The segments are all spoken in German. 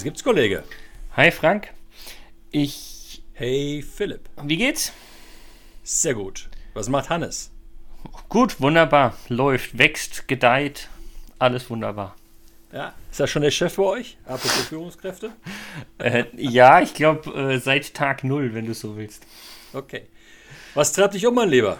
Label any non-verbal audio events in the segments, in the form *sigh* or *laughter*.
Was gibt's, Kollege? Hi Frank. Ich. Hey Philipp. Wie geht's? Sehr gut. Was macht Hannes? Gut, wunderbar. Läuft, wächst, gedeiht. Alles wunderbar. Ja, ist das schon der Chef bei euch? Apropos *laughs* Führungskräfte? Äh, ja, ich glaube äh, seit Tag null, wenn du so willst. Okay. Was treibt dich um, mein Lieber?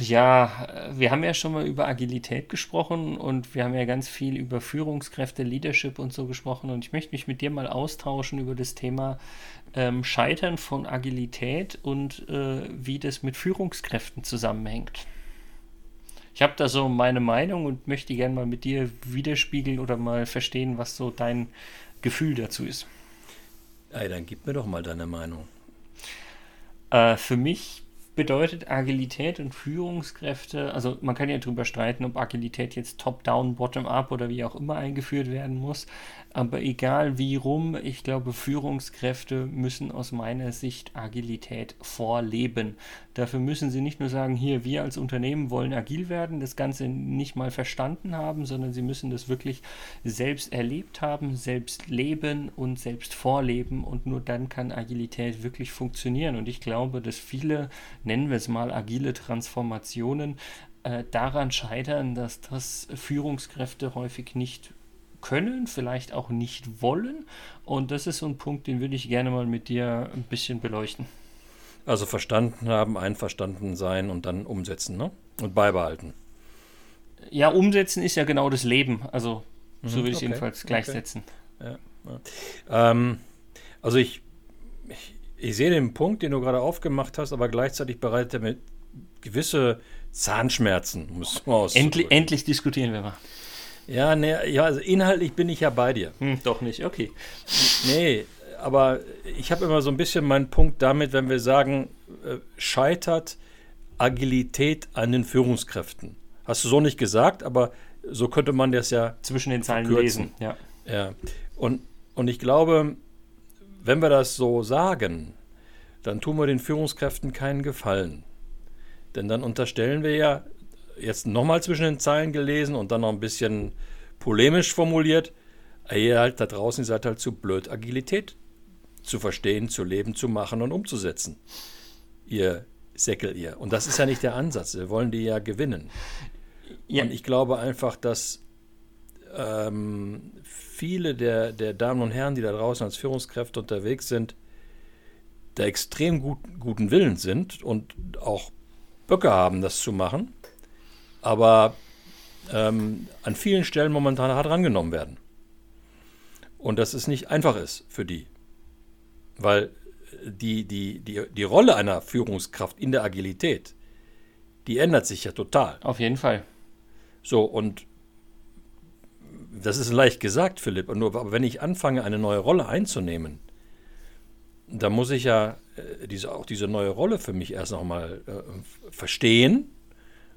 Ja, wir haben ja schon mal über Agilität gesprochen und wir haben ja ganz viel über Führungskräfte, Leadership und so gesprochen und ich möchte mich mit dir mal austauschen über das Thema ähm, Scheitern von Agilität und äh, wie das mit Führungskräften zusammenhängt. Ich habe da so meine Meinung und möchte gerne mal mit dir widerspiegeln oder mal verstehen, was so dein Gefühl dazu ist. Ey, dann gib mir doch mal deine Meinung. Äh, für mich bedeutet Agilität und Führungskräfte, also man kann ja darüber streiten, ob Agilität jetzt top-down, bottom-up oder wie auch immer eingeführt werden muss, aber egal wie rum, ich glaube, Führungskräfte müssen aus meiner Sicht Agilität vorleben. Dafür müssen sie nicht nur sagen, hier, wir als Unternehmen wollen agil werden, das Ganze nicht mal verstanden haben, sondern sie müssen das wirklich selbst erlebt haben, selbst leben und selbst vorleben und nur dann kann Agilität wirklich funktionieren. Und ich glaube, dass viele nennen wir es mal agile Transformationen, äh, daran scheitern, dass das Führungskräfte häufig nicht können, vielleicht auch nicht wollen. Und das ist so ein Punkt, den würde ich gerne mal mit dir ein bisschen beleuchten. Also verstanden haben, einverstanden sein und dann umsetzen, ne? Und beibehalten. Ja, umsetzen ist ja genau das Leben. Also so mhm, würde ich okay, jedenfalls gleichsetzen. Okay. Ja, ja. Ähm, also ich, ich ich sehe den Punkt, den du gerade aufgemacht hast, aber gleichzeitig bereitet er mir gewisse Zahnschmerzen, muss man endlich, endlich diskutieren wir mal. Ja, nee, ja, also inhaltlich bin ich ja bei dir. Hm, doch nicht, okay. Nee, aber ich habe immer so ein bisschen meinen Punkt damit, wenn wir sagen, äh, scheitert Agilität an den Führungskräften. Hast du so nicht gesagt, aber so könnte man das ja zwischen den Zeilen lesen. Ja. ja. Und, und ich glaube, wenn wir das so sagen, dann tun wir den Führungskräften keinen Gefallen. Denn dann unterstellen wir ja, jetzt nochmal zwischen den Zeilen gelesen und dann noch ein bisschen polemisch formuliert, ihr halt da draußen seid halt zu blöd, Agilität zu verstehen, zu leben, zu machen und umzusetzen. Ihr Säckel, ihr. Und das ist ja nicht der Ansatz. Wir wollen die ja gewinnen. Ja. Und ich glaube einfach, dass ähm, viele der, der Damen und Herren, die da draußen als Führungskräfte unterwegs sind, der extrem gut, guten Willens sind und auch Böcke haben, das zu machen, aber ähm, an vielen Stellen momentan hart rangenommen werden. Und dass es nicht einfach ist für die. Weil die, die, die, die Rolle einer Führungskraft in der Agilität, die ändert sich ja total. Auf jeden Fall. So, und das ist leicht gesagt, Philipp, nur, aber wenn ich anfange, eine neue Rolle einzunehmen, dann muss ich ja äh, diese, auch diese neue Rolle für mich erst nochmal äh, verstehen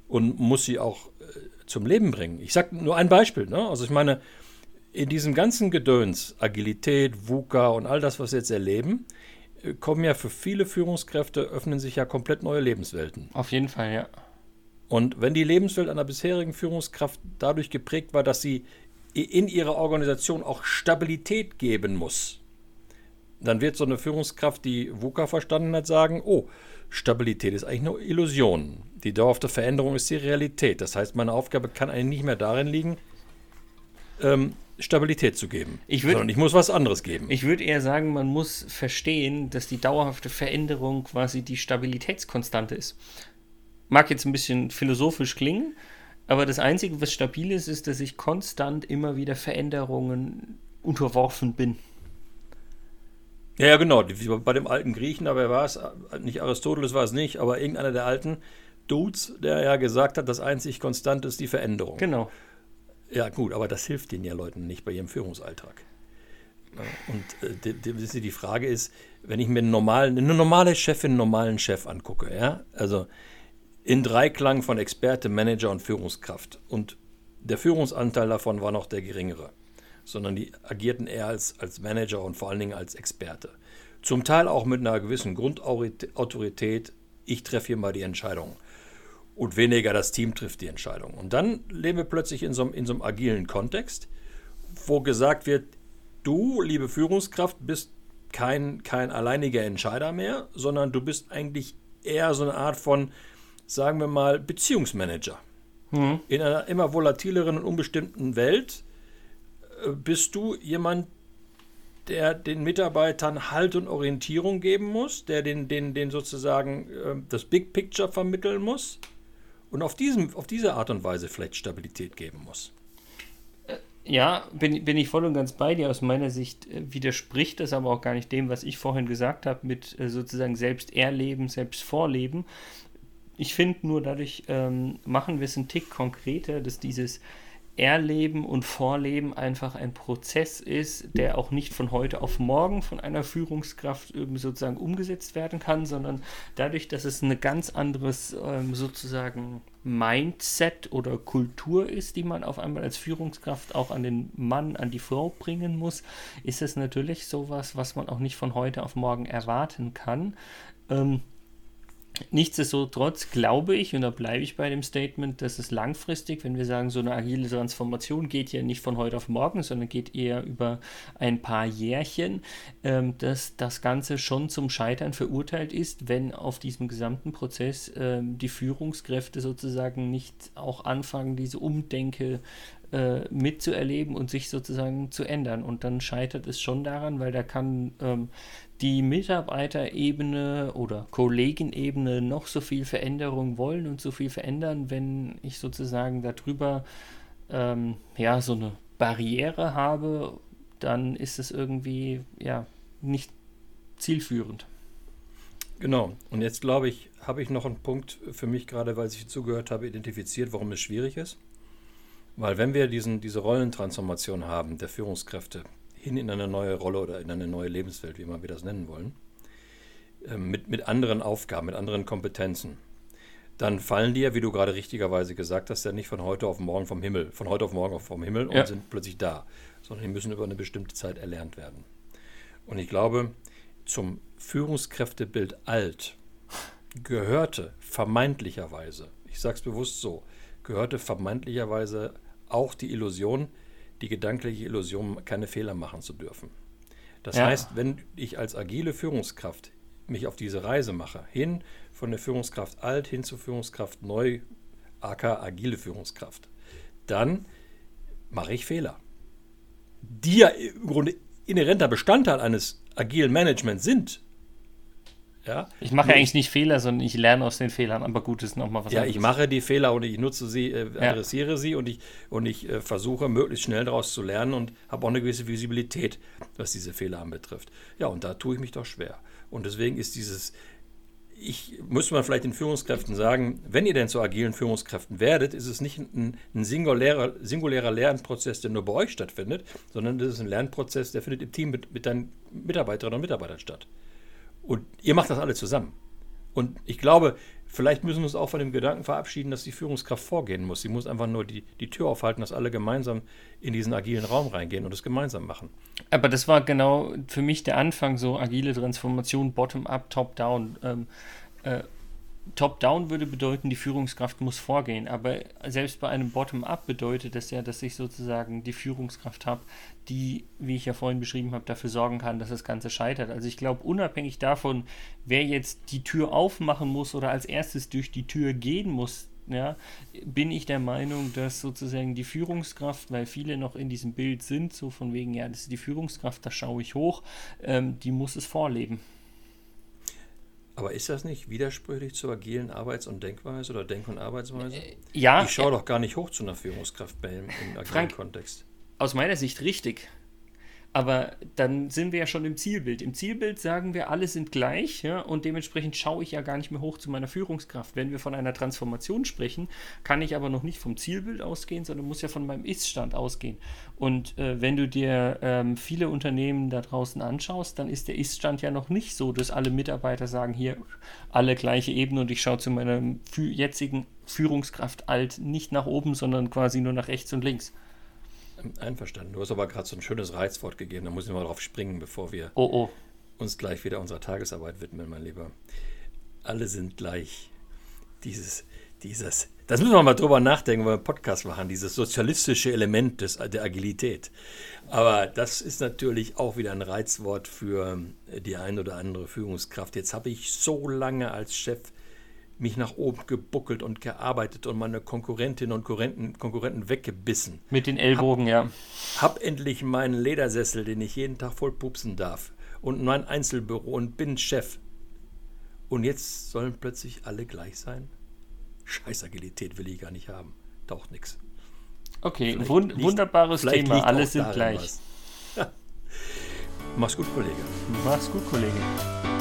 und muss sie auch äh, zum Leben bringen. Ich sage nur ein Beispiel. Ne? Also ich meine, in diesem ganzen Gedöns, Agilität, VUCA und all das, was wir jetzt erleben, äh, kommen ja für viele Führungskräfte, öffnen sich ja komplett neue Lebenswelten. Auf jeden Fall, ja. Und wenn die Lebenswelt einer bisherigen Führungskraft dadurch geprägt war, dass sie in ihrer Organisation auch Stabilität geben muss, dann wird so eine Führungskraft, die VUCA verstanden hat, sagen, oh, Stabilität ist eigentlich nur Illusion. Die dauerhafte Veränderung ist die Realität. Das heißt, meine Aufgabe kann eigentlich nicht mehr darin liegen, ähm, Stabilität zu geben. Ich würd, sondern ich muss was anderes geben. Ich würde eher sagen, man muss verstehen, dass die dauerhafte Veränderung quasi die Stabilitätskonstante ist. Mag jetzt ein bisschen philosophisch klingen, aber das Einzige, was stabil ist, ist, dass ich konstant immer wieder Veränderungen unterworfen bin. Ja, ja, genau. Bei dem alten Griechen, aber war es, nicht Aristoteles war es nicht, aber irgendeiner der alten Dudes, der ja gesagt hat, das einzig Konstante ist die Veränderung. Genau. Ja, gut, aber das hilft den ja Leuten nicht bei ihrem Führungsalltag. Und äh, die, die, Frage ist, wenn ich mir einen normalen, eine normale Chefin, einen normalen Chef angucke, ja, also in Dreiklang von Experte, Manager und Führungskraft. Und der Führungsanteil davon war noch der geringere, sondern die agierten eher als, als Manager und vor allen Dingen als Experte. Zum Teil auch mit einer gewissen Grundautorität, ich treffe hier mal die Entscheidung. Und weniger das Team trifft die Entscheidung. Und dann leben wir plötzlich in so, in so einem agilen Kontext, wo gesagt wird, du, liebe Führungskraft, bist kein, kein alleiniger Entscheider mehr, sondern du bist eigentlich eher so eine Art von, sagen wir mal, Beziehungsmanager. Mhm. In einer immer volatileren und unbestimmten Welt äh, bist du jemand, der den Mitarbeitern Halt und Orientierung geben muss, der den, den, den sozusagen äh, das Big Picture vermitteln muss und auf, diesem, auf diese Art und Weise vielleicht Stabilität geben muss. Ja, bin, bin ich voll und ganz bei dir. Aus meiner Sicht äh, widerspricht das aber auch gar nicht dem, was ich vorhin gesagt habe, mit äh, sozusagen selbst erleben, selbst vorleben. Ich finde nur, dadurch ähm, machen wir es einen Tick konkreter, dass dieses Erleben und Vorleben einfach ein Prozess ist, der auch nicht von heute auf morgen von einer Führungskraft sozusagen umgesetzt werden kann, sondern dadurch, dass es ein ganz anderes ähm, sozusagen Mindset oder Kultur ist, die man auf einmal als Führungskraft auch an den Mann, an die Frau bringen muss, ist es natürlich sowas, was man auch nicht von heute auf morgen erwarten kann. Ähm, Nichtsdestotrotz glaube ich, und da bleibe ich bei dem Statement, dass es langfristig, wenn wir sagen, so eine agile Transformation geht ja nicht von heute auf morgen, sondern geht eher über ein paar Jährchen, ähm, dass das Ganze schon zum Scheitern verurteilt ist, wenn auf diesem gesamten Prozess ähm, die Führungskräfte sozusagen nicht auch anfangen, diese Umdenke äh, mitzuerleben und sich sozusagen zu ändern. Und dann scheitert es schon daran, weil da kann ähm, die Mitarbeiterebene oder Kollegenebene noch so viel Veränderung wollen und so viel verändern, wenn ich sozusagen darüber ähm, ja so eine Barriere habe, dann ist es irgendwie ja nicht zielführend. Genau. Und jetzt glaube ich, habe ich noch einen Punkt für mich gerade, weil ich zugehört habe, identifiziert, warum es schwierig ist. Weil wenn wir diesen, diese Rollentransformation haben der Führungskräfte, hin in eine neue Rolle oder in eine neue Lebenswelt, wie immer wir das nennen wollen, ähm, mit, mit anderen Aufgaben, mit anderen Kompetenzen, dann fallen die ja, wie du gerade richtigerweise gesagt hast, ja nicht von heute auf morgen vom Himmel, von heute auf morgen vom Himmel und ja. sind plötzlich da, sondern die müssen über eine bestimmte Zeit erlernt werden. Und ich glaube, zum Führungskräftebild alt gehörte vermeintlicherweise, ich sage es bewusst so, gehörte vermeintlicherweise auch die Illusion, die gedankliche Illusion, keine Fehler machen zu dürfen. Das ja. heißt, wenn ich als agile Führungskraft mich auf diese Reise mache, hin von der Führungskraft alt hin zur Führungskraft neu, aka agile Führungskraft, dann mache ich Fehler, die ja im Grunde inhärenter Bestandteil eines agilen Managements sind. Ja? Ich mache ja eigentlich nicht Fehler, sondern ich lerne aus den Fehlern, aber gut ist nochmal was Ja, anderes. ich mache die Fehler und ich nutze sie, äh, adressiere ja. sie und ich, und ich äh, versuche möglichst schnell daraus zu lernen und habe auch eine gewisse Visibilität, was diese Fehler anbetrifft. Ja, und da tue ich mich doch schwer. Und deswegen ist dieses, ich müsste man vielleicht den Führungskräften sagen, wenn ihr denn zu agilen Führungskräften werdet, ist es nicht ein, ein singulärer, singulärer Lernprozess, der nur bei euch stattfindet, sondern das ist ein Lernprozess, der findet im Team mit, mit deinen Mitarbeiterinnen und Mitarbeitern statt. Und ihr macht das alle zusammen. Und ich glaube, vielleicht müssen wir uns auch von dem Gedanken verabschieden, dass die Führungskraft vorgehen muss. Sie muss einfach nur die, die Tür aufhalten, dass alle gemeinsam in diesen agilen Raum reingehen und es gemeinsam machen. Aber das war genau für mich der Anfang, so agile Transformation, bottom-up, top-down. Ähm, äh, Top-Down würde bedeuten, die Führungskraft muss vorgehen, aber selbst bei einem Bottom-up bedeutet das ja, dass ich sozusagen die Führungskraft habe, die, wie ich ja vorhin beschrieben habe, dafür sorgen kann, dass das Ganze scheitert. Also ich glaube, unabhängig davon, wer jetzt die Tür aufmachen muss oder als erstes durch die Tür gehen muss, ja, bin ich der Meinung, dass sozusagen die Führungskraft, weil viele noch in diesem Bild sind, so von wegen, ja, das ist die Führungskraft, da schaue ich hoch, ähm, die muss es vorleben. Aber ist das nicht widersprüchlich zur agilen Arbeits- und Denkweise oder Denk- und Arbeitsweise? Äh, ja. Ich schaue doch gar nicht hoch zu einer Führungskraft im, im agilen Frank, Kontext. Aus meiner Sicht richtig. Aber dann sind wir ja schon im Zielbild. Im Zielbild sagen wir, alle sind gleich, ja, und dementsprechend schaue ich ja gar nicht mehr hoch zu meiner Führungskraft. Wenn wir von einer Transformation sprechen, kann ich aber noch nicht vom Zielbild ausgehen, sondern muss ja von meinem Ist-Stand ausgehen. Und äh, wenn du dir ähm, viele Unternehmen da draußen anschaust, dann ist der Ist-Stand ja noch nicht so, dass alle Mitarbeiter sagen, hier alle gleiche Ebene und ich schaue zu meiner jetzigen Führungskraft alt nicht nach oben, sondern quasi nur nach rechts und links. Einverstanden. Du hast aber gerade so ein schönes Reizwort gegeben, da muss ich mal drauf springen, bevor wir oh, oh. uns gleich wieder unserer Tagesarbeit widmen, mein Lieber. Alle sind gleich. Dieses, Dieses, das müssen wir mal drüber nachdenken, wenn wir einen Podcast machen, dieses sozialistische Element des, der Agilität. Aber das ist natürlich auch wieder ein Reizwort für die ein oder andere Führungskraft. Jetzt habe ich so lange als Chef mich nach oben gebuckelt und gearbeitet und meine Konkurrentinnen und Konkurrenten, Konkurrenten weggebissen. Mit den Ellbogen, hab, ja. Hab endlich meinen Ledersessel, den ich jeden Tag voll pupsen darf. Und mein Einzelbüro und bin Chef. Und jetzt sollen plötzlich alle gleich sein? Scheiß Agilität will ich gar nicht haben. Taucht nichts. Okay, wund liegt, wunderbares Thema. Alle sind gleich. *laughs* Mach's gut, Kollege. Mach's gut, Kollege.